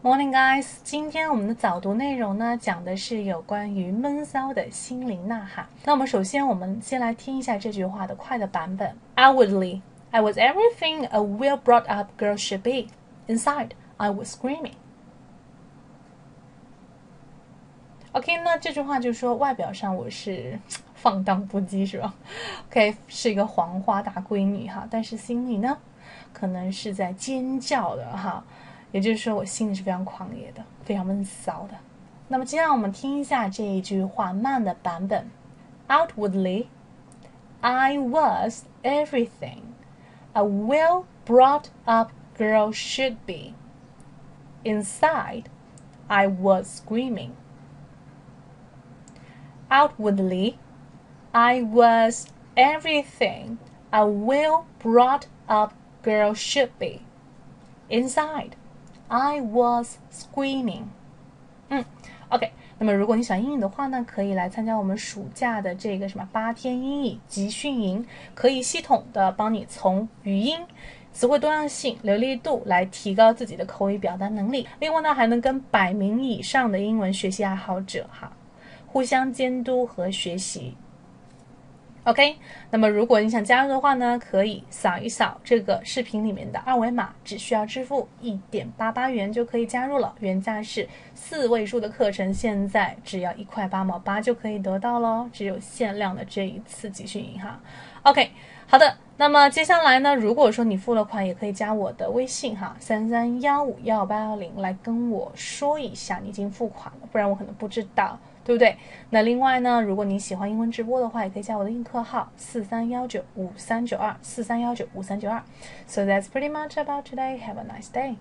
Morning, guys！今天我们的早读内容呢，讲的是有关于闷骚的心灵呐喊。那我们首先，我们先来听一下这句话的快的版本。Outwardly, I was everything a well-brought-up girl should be. Inside, I was screaming. OK，那这句话就说，外表上我是放荡不羁，是吧？OK，是一个黄花大闺女哈，但是心里呢，可能是在尖叫的哈。也就是说，我心里是非常狂野的，非常闷骚的。那么，接下来我们听一下这一句话慢的版本：Outwardly, I was everything a well-brought-up girl should be. Inside, I was screaming. Outwardly, I was everything a well-brought-up girl should be. Inside, I was screaming。嗯，OK。那么如果你喜欢英语的话呢，可以来参加我们暑假的这个什么八天英语集训营，可以系统的帮你从语音、词汇多样性、流利度来提高自己的口语表达能力。另外呢，还能跟百名以上的英文学习爱好者哈互相监督和学习。OK，那么如果你想加入的话呢，可以扫一扫这个视频里面的二维码，只需要支付一点八八元就可以加入了。原价是四位数的课程，现在只要一块八毛八就可以得到喽，只有限量的这一次集训营哈。OK，好的，那么接下来呢，如果说你付了款，也可以加我的微信哈，三三幺五幺八幺零来跟我说一下你已经付款了，不然我可能不知道。对不对？那另外呢，如果你喜欢英文直播的话，也可以加我的映客号四三幺九五三九二四三幺九五三九二。So that's pretty much about today. Have a nice day.